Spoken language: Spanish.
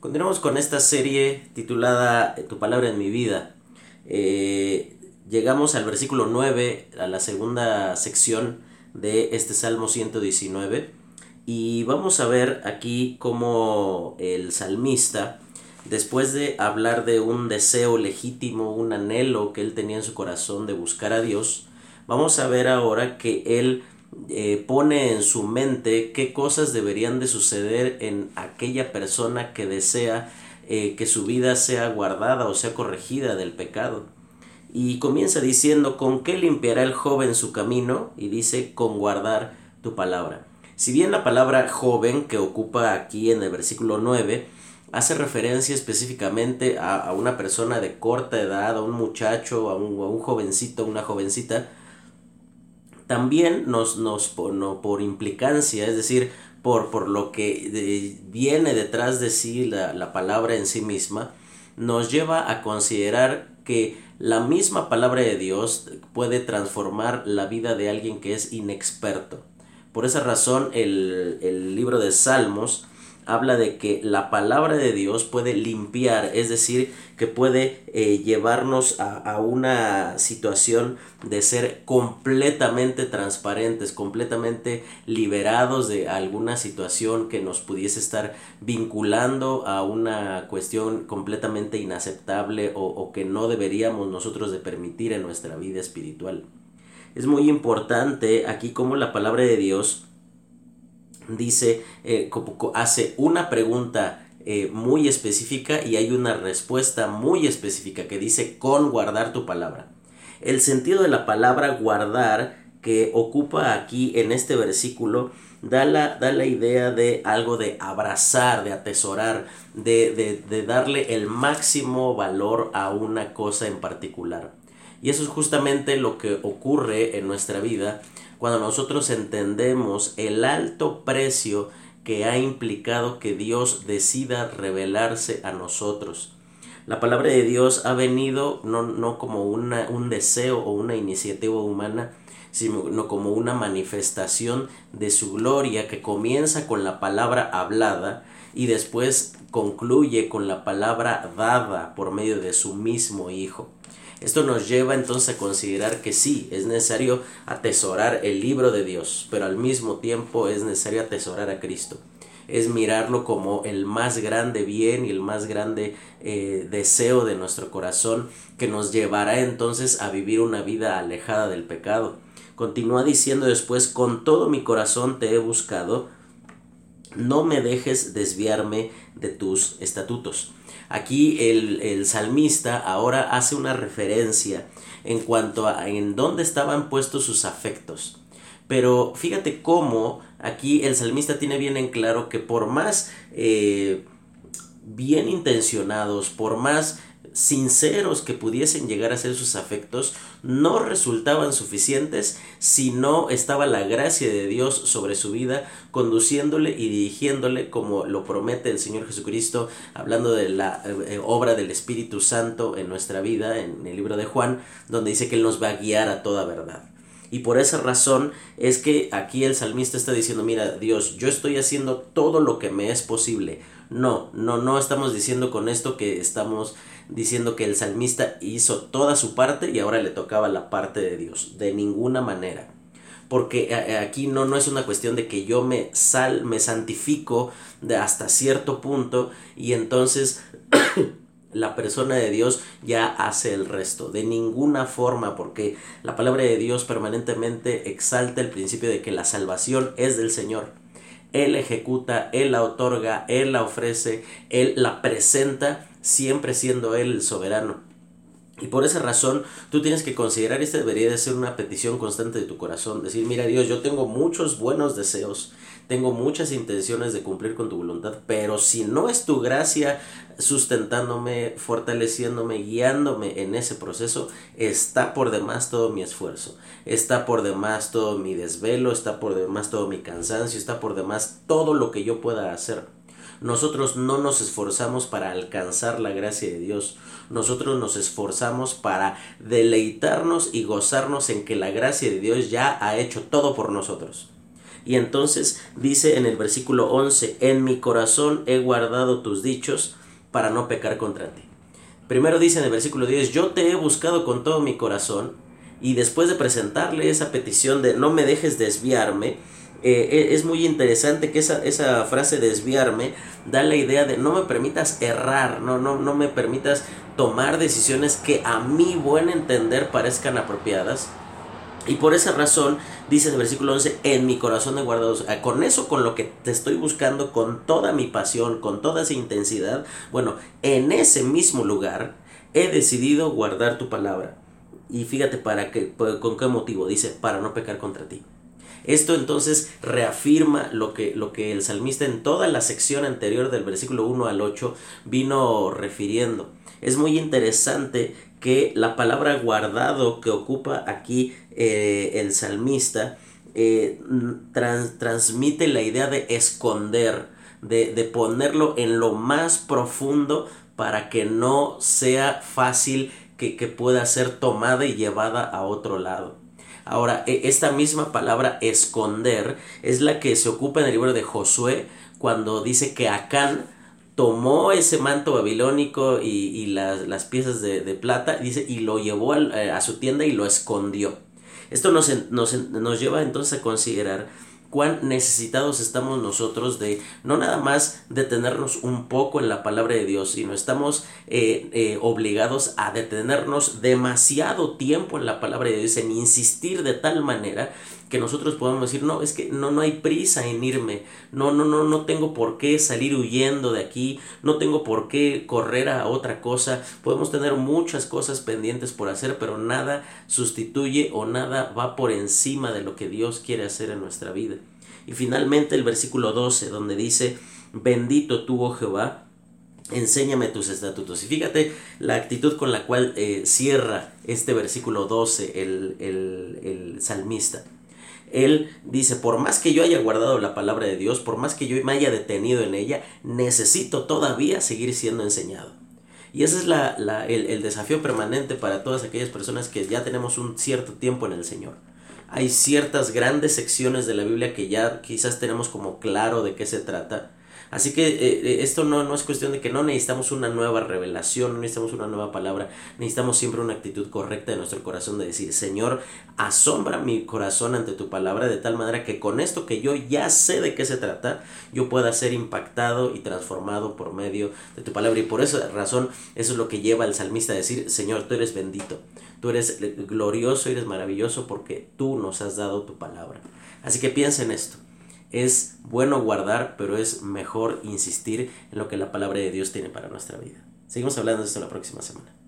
Continuamos con esta serie titulada Tu palabra en mi vida. Eh, llegamos al versículo 9, a la segunda sección de este Salmo 119. Y vamos a ver aquí cómo el salmista, después de hablar de un deseo legítimo, un anhelo que él tenía en su corazón de buscar a Dios, vamos a ver ahora que él eh, pone en su mente qué cosas deberían de suceder en aquella persona que desea eh, que su vida sea guardada o sea corregida del pecado. Y comienza diciendo, ¿con qué limpiará el joven su camino? Y dice, con guardar tu palabra. Si bien la palabra joven que ocupa aquí en el versículo 9 hace referencia específicamente a, una persona de corta edad, a un muchacho, a un, a un jovencito, una jovencita, también nos, nos por, por implicancia, es decir, por, por lo que viene detrás de sí la, la palabra en sí misma, nos lleva a considerar que la misma palabra de Dios puede transformar la vida de alguien que es inexperto. Por esa razón el, el libro de Salmos habla de que la palabra de Dios puede limpiar, es decir, que puede eh, llevarnos a, una situación de ser completamente transparentes, completamente liberados de alguna situación que nos pudiese estar vinculando a una cuestión completamente inaceptable o, o que no deberíamos nosotros de permitir en nuestra vida espiritual. Es muy importante aquí como la palabra de Dios dice, eh, hace una pregunta eh, muy específica y hay una respuesta muy específica que dice con guardar tu palabra. El sentido de la palabra guardar que ocupa aquí en este versículo da la, da la idea de algo de abrazar, de atesorar, de, de, de darle el máximo valor a una cosa en particular. Y eso es justamente lo que ocurre en nuestra vida cuando nosotros entendemos el alto precio que ha implicado que Dios decida revelarse a nosotros. La palabra de Dios ha venido no, no como una, un deseo o una iniciativa humana, sino como una manifestación de su gloria que comienza con la palabra hablada y después concluye con la palabra dada por medio de su mismo Hijo. Esto nos lleva entonces a considerar que sí, es necesario atesorar el libro de Dios, pero al mismo tiempo es necesario atesorar a Cristo. Es mirarlo como el más grande bien y el más grande eh, deseo de nuestro corazón que nos llevará entonces a vivir una vida alejada del pecado. Continúa diciendo después, con todo mi corazón te he buscado, no me dejes desviarme de tus estatutos. Aquí el, salmista ahora hace una referencia en cuanto a en dónde estaban puestos sus afectos. Pero fíjate cómo aquí el salmista tiene bien en claro que por más eh, bien intencionados, por más sinceros que pudiesen llegar a ser sus afectos no resultaban suficientes si no estaba la gracia de Dios sobre su vida, conduciéndole y dirigiéndole como lo promete el Señor Jesucristo, hablando de la eh, obra del Espíritu Santo en nuestra vida, en el libro de Juan, donde dice que Él nos va a guiar a toda verdad. Y por esa razón es que aquí el salmista está diciendo, mira Dios, yo estoy haciendo todo lo que me es posible. No, no, no estamos diciendo con esto que estamos diciendo que el salmista hizo toda su parte y ahora le tocaba la parte de Dios. De ninguna manera. Porque eh, eh, aquí no, no es una cuestión de que yo me sal, me santifico de hasta cierto punto y entonces la persona de Dios ya hace el resto. De ninguna forma, porque la palabra de Dios permanentemente exalta el principio de que la salvación es del Señor. Él ejecuta, Él la otorga, Él la ofrece, Él la presenta, siempre siendo Él el soberano. Y por esa razón tú tienes que considerar, esta debería de ser una petición constante de tu corazón, decir, mira Dios, yo tengo muchos buenos deseos, tengo muchas intenciones de cumplir con tu voluntad, pero si no es tu gracia sustentándome, fortaleciéndome, guiándome en ese proceso, está por demás todo mi esfuerzo, está por demás todo mi desvelo, está por demás todo mi cansancio, está por demás todo lo que yo pueda hacer nosotros no nos esforzamos para alcanzar la gracia de Dios. Nosotros nos esforzamos para deleitarnos y gozarnos en que la gracia de Dios ya ha hecho todo por nosotros. Y entonces dice en el versículo 11, en mi corazón he guardado tus dichos para no pecar contra ti. Primero dice en el versículo 10, yo te he buscado con todo mi corazón y después de presentarle esa petición de no me dejes desviarme, eh, e, es muy interesante que esa, esa, frase desviarme da la idea de no me permitas errar, no, no, no me permitas tomar decisiones que a mi buen entender parezcan apropiadas. Y por esa razón, dice el versículo 11, en mi corazón he guardado, con eso, con lo que te estoy buscando, con toda mi pasión, con toda esa intensidad, bueno, en ese mismo lugar he decidido guardar tu palabra. Y fíjate para qué, con qué motivo, dice, para no pecar contra ti. Esto entonces reafirma lo que, lo que el salmista en toda la sección anterior del versículo 1 al 8 vino refiriendo. Es muy interesante que la palabra guardado que ocupa aquí eh, el salmista eh, transmite la idea de esconder, de, de ponerlo en lo más profundo para que no sea fácil que, que pueda ser tomada y llevada a otro lado. Ahora, e, esta misma palabra esconder es la que se ocupa en el libro de Josué cuando dice que Acán tomó ese manto babilónico y, las, piezas de, plata dice, y lo llevó eh, a su tienda y lo escondió. Esto nos, nos, nos lleva entonces a considerar cuán necesitados estamos nosotros de no nada más detenernos un poco en la palabra de Dios, sino estamos eh, eh, obligados a detenernos demasiado tiempo en la palabra de Dios, en insistir de tal manera que nosotros podemos decir, no, es que no, no hay prisa en irme, no, no, no, no tengo por qué salir huyendo de aquí, no tengo por qué correr a otra cosa, podemos tener muchas cosas pendientes por hacer, pero nada sustituye o nada va por encima de lo que Dios quiere hacer en nuestra vida. Y finalmente el versículo 12, donde dice, bendito tú, oh Jehová, enséñame tus estatutos. Y fíjate la actitud con la cual eh, cierra este versículo 12 el, el, el salmista él dice, por más que yo haya guardado la palabra de Dios, por más que yo me haya detenido en ella, necesito todavía seguir siendo enseñado. Y ese es la, el, el desafío permanente para todas aquellas personas que ya tenemos un cierto tiempo en el Señor. Hay ciertas grandes secciones de la Biblia que ya quizás tenemos como claro de qué se trata, Así que eh, eh, esto no, no es cuestión de que no necesitamos una nueva revelación, no necesitamos una nueva palabra, necesitamos siempre una actitud correcta de nuestro corazón de decir, Señor, asombra mi corazón ante tu palabra de tal manera que con esto que yo ya sé de qué se trata, yo pueda ser impactado y transformado por medio de tu palabra. Y por esa razón, eso es lo que lleva al salmista a decir, Señor, tú eres bendito, tú eres glorioso, eres maravilloso porque tú nos has dado tu palabra. Así que piensa en esto es bueno guardar, pero es mejor insistir en lo que la palabra de Dios tiene para nuestra vida. Seguimos hablando de esto la próxima semana.